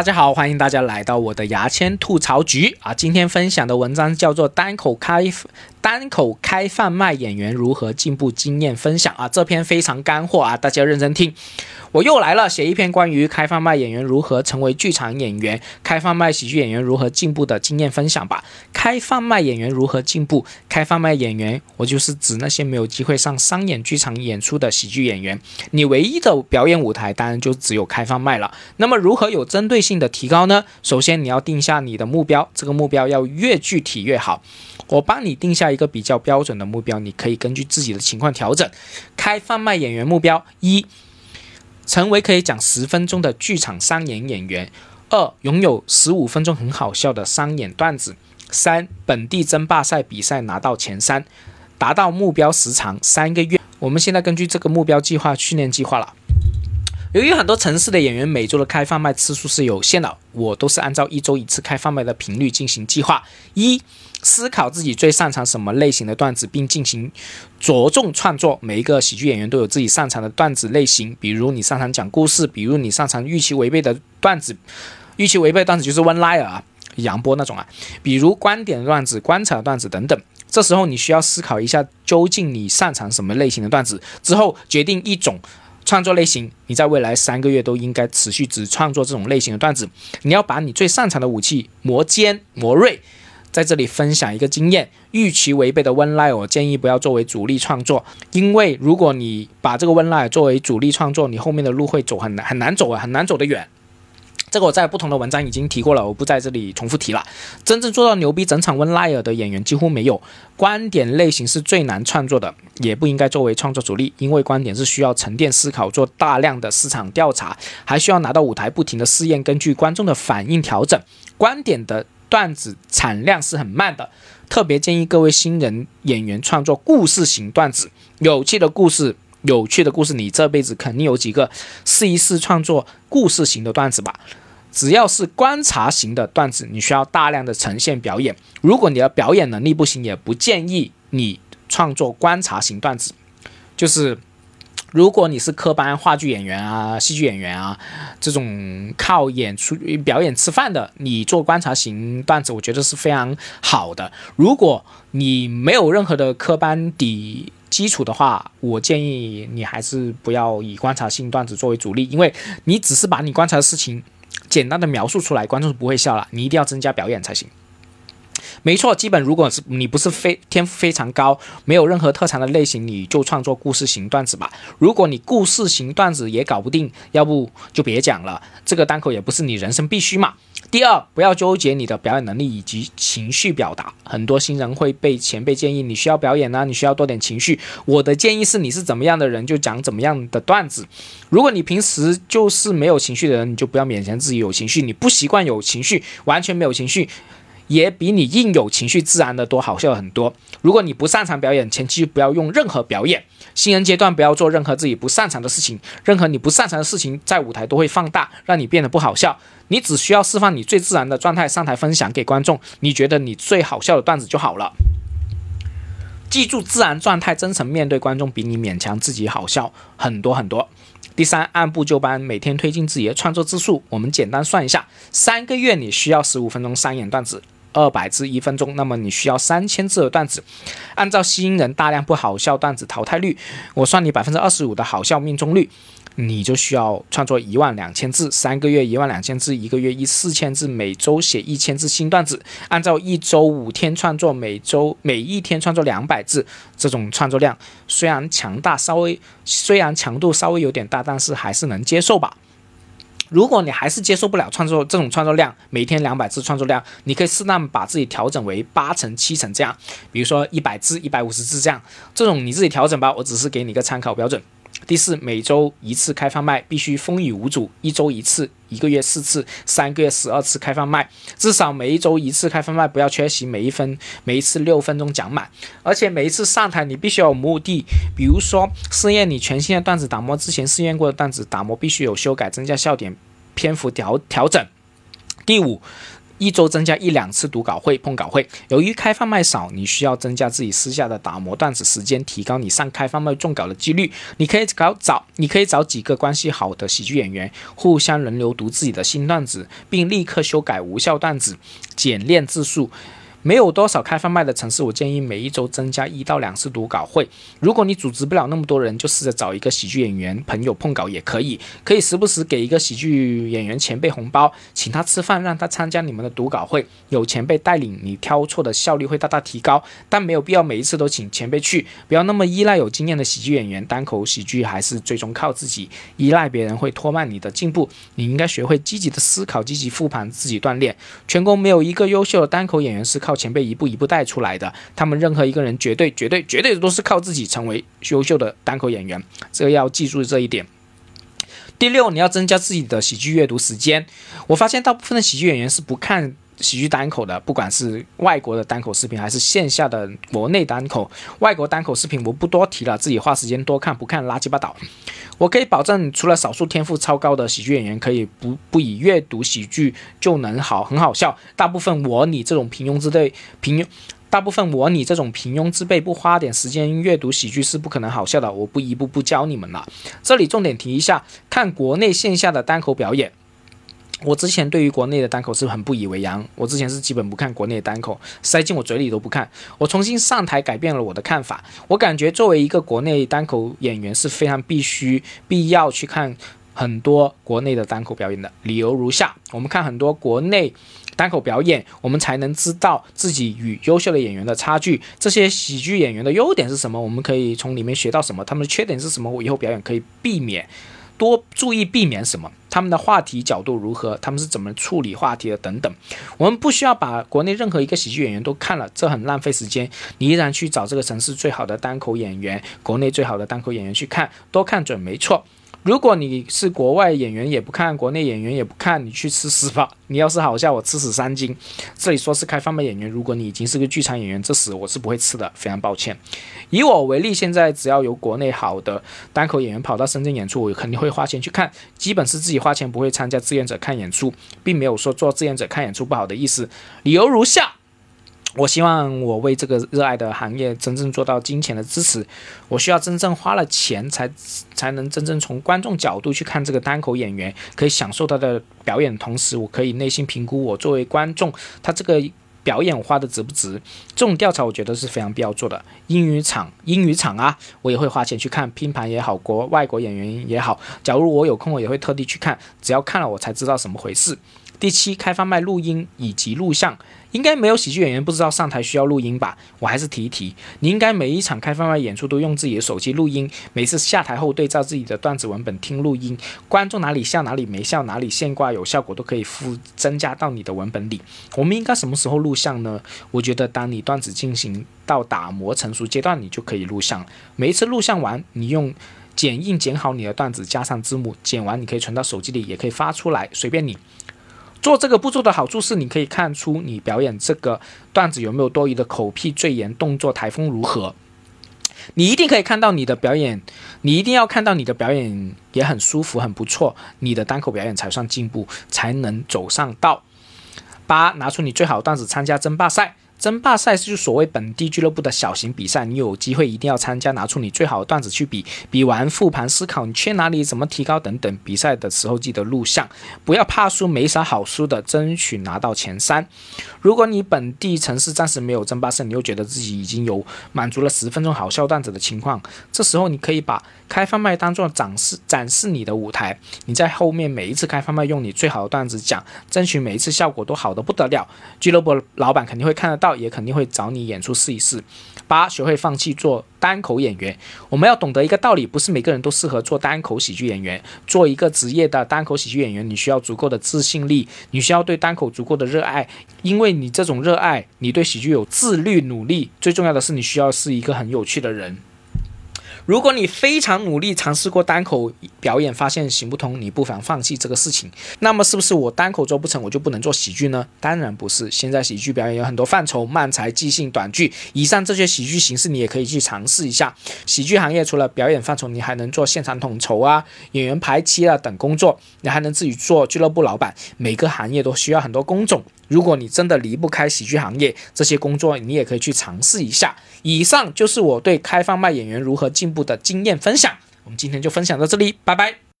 大家好，欢迎大家来到我的牙签吐槽局啊！今天分享的文章叫做《单口开单口开贩卖演员如何进步经验分享》啊，这篇非常干货啊，大家认真听。我又来了，写一篇关于开贩卖演员如何成为剧场演员、开贩卖喜剧演员如何进步的经验分享吧。开贩卖演员如何进步？开贩卖演员，我就是指那些没有机会上商演剧场演出的喜剧演员。你唯一的表演舞台当然就只有开贩卖了。那么如何有针对性的提高呢？首先你要定下你的目标，这个目标要越具体越好。我帮你定下一个比较标准的目标，你可以根据自己的情况调整。开贩卖演员目标一。成为可以讲十分钟的剧场商演演员。二、拥有十五分钟很好笑的商演段子。三、本地争霸赛比赛拿到前三，达到目标时长三个月。我们现在根据这个目标计划训练计划了。由于很多城市的演员每周的开放麦次数是有限的，我都是按照一周一次开放麦的频率进行计划。一思考自己最擅长什么类型的段子，并进行着重创作。每一个喜剧演员都有自己擅长的段子类型，比如你擅长讲故事，比如你擅长预期违背的段子。预期违背的段子就是 one liar 啊，杨波那种啊，比如观点段子、观察段子等等。这时候你需要思考一下，究竟你擅长什么类型的段子，之后决定一种创作类型。你在未来三个月都应该持续只创作这种类型的段子。你要把你最擅长的武器磨尖、磨锐。在这里分享一个经验，预期违背的 one line，我建议不要作为主力创作，因为如果你把这个 one line 作为主力创作，你后面的路会走很难很难走啊，很难走得远。这个我在不同的文章已经提过了，我不在这里重复提了。真正做到牛逼整场 one line 的演员几乎没有。观点类型是最难创作的，也不应该作为创作主力，因为观点是需要沉淀思考，做大量的市场调查，还需要拿到舞台不停的试验，根据观众的反应调整观点的。段子产量是很慢的，特别建议各位新人演员创作故事型段子，有趣的故事，有趣的故事，你这辈子肯定有几个，试一试创作故事型的段子吧。只要是观察型的段子，你需要大量的呈现表演。如果你的表演能力不行，也不建议你创作观察型段子，就是。如果你是科班话剧演员啊、戏剧演员啊，这种靠演出表演吃饭的，你做观察型段子，我觉得是非常好的。如果你没有任何的科班底基础的话，我建议你还是不要以观察性段子作为主力，因为你只是把你观察的事情简单的描述出来，观众是不会笑了。你一定要增加表演才行。没错，基本如果是你不是非天赋非常高，没有任何特长的类型，你就创作故事型段子吧。如果你故事型段子也搞不定，要不就别讲了。这个单口也不是你人生必须嘛。第二，不要纠结你的表演能力以及情绪表达。很多新人会被前辈建议你需要表演呢，你需要多点情绪。我的建议是，你是怎么样的人就讲怎么样的段子。如果你平时就是没有情绪的人，你就不要勉强自己有情绪。你不习惯有情绪，完全没有情绪。也比你硬有情绪自然的多好笑很多。如果你不擅长表演，前期不要用任何表演。新人阶段不要做任何自己不擅长的事情，任何你不擅长的事情在舞台都会放大，让你变得不好笑。你只需要释放你最自然的状态上台分享给观众，你觉得你最好笑的段子就好了。记住，自然状态、真诚面对观众，比你勉强自己好笑很多很多。第三，按部就班，每天推进自己的创作字数。我们简单算一下，三个月你需要十五分钟三演段子。二百字一分钟，那么你需要三千字的段子。按照新人大量不好笑段子淘汰率，我算你百分之二十五的好笑命中率，你就需要创作一万两千字，三个月一万两千字，一个月一四千字，每周写一千字新段子。按照一周五天创作，每周每一天创作两百字，这种创作量虽然强大，稍微虽然强度稍微有点大，但是还是能接受吧。如果你还是接受不了创作这种创作量，每天两百字创作量，你可以适当把自己调整为八成、七成这样，比如说一百字、一百五十字这样，这种你自己调整吧，我只是给你一个参考标准。第四，每周一次开放麦，必须风雨无阻，一周一次，一个月四次，三个月十二次开放麦，至少每一周一次开放麦，不要缺席，每一分每一次六分钟讲满，而且每一次上台你必须有目的，比如说试验你全新的段子打磨之前试验过的段子打磨必须有修改，增加笑点，篇幅调调整。第五。一周增加一两次读稿会、碰稿会。由于开放麦少，你需要增加自己私下的打磨段子时间，提高你上开放麦中稿的几率。你可以搞找，你可以找几个关系好的喜剧演员，互相轮流读自己的新段子，并立刻修改无效段子，简练字数。没有多少开放麦的城市，我建议每一周增加一到两次读稿会。如果你组织不了那么多人，就试着找一个喜剧演员朋友碰稿也可以。可以时不时给一个喜剧演员前辈红包，请他吃饭，让他参加你们的读稿会。有前辈带领，你挑错的效率会大大提高。但没有必要每一次都请前辈去，不要那么依赖有经验的喜剧演员。单口喜剧还是最终靠自己，依赖别人会拖慢你的进步。你应该学会积极的思考，积极复盘，自己锻炼。全国没有一个优秀的单口演员是靠。靠前辈一步一步带出来的，他们任何一个人绝对绝对绝对都是靠自己成为优秀的单口演员，这个要记住这一点。第六，你要增加自己的喜剧阅读时间。我发现大部分的喜剧演员是不看。喜剧单口的，不管是外国的单口视频，还是线下的国内单口，外国单口视频我不多提了，自己花时间多看，不看垃圾巴倒。我可以保证，除了少数天赋超高的喜剧演员，可以不不以阅读喜剧就能好很好笑，大部分我你这种平庸之辈，平庸，大部分我你这种平庸之辈，不花点时间阅读喜剧是不可能好笑的。我不一步步教你们了。这里重点提一下，看国内线下的单口表演。我之前对于国内的单口是很不以为然，我之前是基本不看国内的单口，塞进我嘴里都不看。我重新上台改变了我的看法，我感觉作为一个国内单口演员是非常必须必要去看很多国内的单口表演的。理由如下：我们看很多国内单口表演，我们才能知道自己与优秀的演员的差距。这些喜剧演员的优点是什么？我们可以从里面学到什么？他们的缺点是什么？我以后表演可以避免。多注意避免什么？他们的话题角度如何？他们是怎么处理话题的？等等。我们不需要把国内任何一个喜剧演员都看了，这很浪费时间。你依然去找这个城市最好的单口演员，国内最好的单口演员去看，多看准没错。如果你是国外演员也不看，国内演员也不看，你去吃屎吧！你要是好笑，我吃屎三斤。这里说是开放麦演员，如果你已经是个剧场演员，这屎我是不会吃的，非常抱歉。以我为例，现在只要有国内好的单口演员跑到深圳演出，我肯定会花钱去看，基本是自己花钱，不会参加志愿者看演出，并没有说做志愿者看演出不好的意思。理由如下。我希望我为这个热爱的行业真正做到金钱的支持。我需要真正花了钱才才能真正从观众角度去看这个单口演员，可以享受他的表演，同时我可以内心评估我作为观众他这个表演花的值不值。这种调查我觉得是非常必要做的。英语场，英语场啊，我也会花钱去看拼盘也好，国外国演员也好。假如我有空，我也会特地去看。只要看了，我才知道怎么回事。第七，开放麦录音以及录像。应该没有喜剧演员不知道上台需要录音吧？我还是提一提，你应该每一场开放麦演出都用自己的手机录音，每次下台后对照自己的段子文本听录音，观众哪里笑哪里没笑，哪里现挂有效果都可以附增加到你的文本里。我们应该什么时候录像呢？我觉得当你段子进行到打磨成熟阶段，你就可以录像。每一次录像完，你用剪映剪好你的段子，加上字幕，剪完你可以存到手机里，也可以发出来，随便你。做这个步骤的好处是，你可以看出你表演这个段子有没有多余的口癖、赘言、动作、台风如何。你一定可以看到你的表演，你一定要看到你的表演也很舒服、很不错，你的单口表演才算进步，才能走上道。八，拿出你最好的段子参加争霸赛。争霸赛是所谓本地俱乐部的小型比赛，你有机会一定要参加，拿出你最好的段子去比。比完复盘思考你缺哪里，怎么提高等等。比赛的时候记得录像，不要怕输，没啥好输的，争取拿到前三。如果你本地城市暂时没有争霸赛，你又觉得自己已经有满足了十分钟好笑段子的情况，这时候你可以把开放麦当做展示展示你的舞台。你在后面每一次开放麦用你最好的段子讲，争取每一次效果都好的不得了。俱乐部老板肯定会看得到。也肯定会找你演出试一试。八，学会放弃做单口演员。我们要懂得一个道理，不是每个人都适合做单口喜剧演员。做一个职业的单口喜剧演员，你需要足够的自信力，你需要对单口足够的热爱。因为你这种热爱，你对喜剧有自律努力。最重要的是，你需要是一个很有趣的人。如果你非常努力尝试过单口表演，发现行不通，你不妨放弃这个事情。那么是不是我单口做不成，我就不能做喜剧呢？当然不是。现在喜剧表演有很多范畴，慢才、即兴、短剧，以上这些喜剧形式你也可以去尝试一下。喜剧行业除了表演范畴，你还能做现场统筹啊、演员排期啊等工作，你还能自己做俱乐部老板。每个行业都需要很多工种。如果你真的离不开喜剧行业，这些工作你也可以去尝试一下。以上就是我对开放麦演员如何进进步的经验分享。我们今天就分享到这里，拜拜。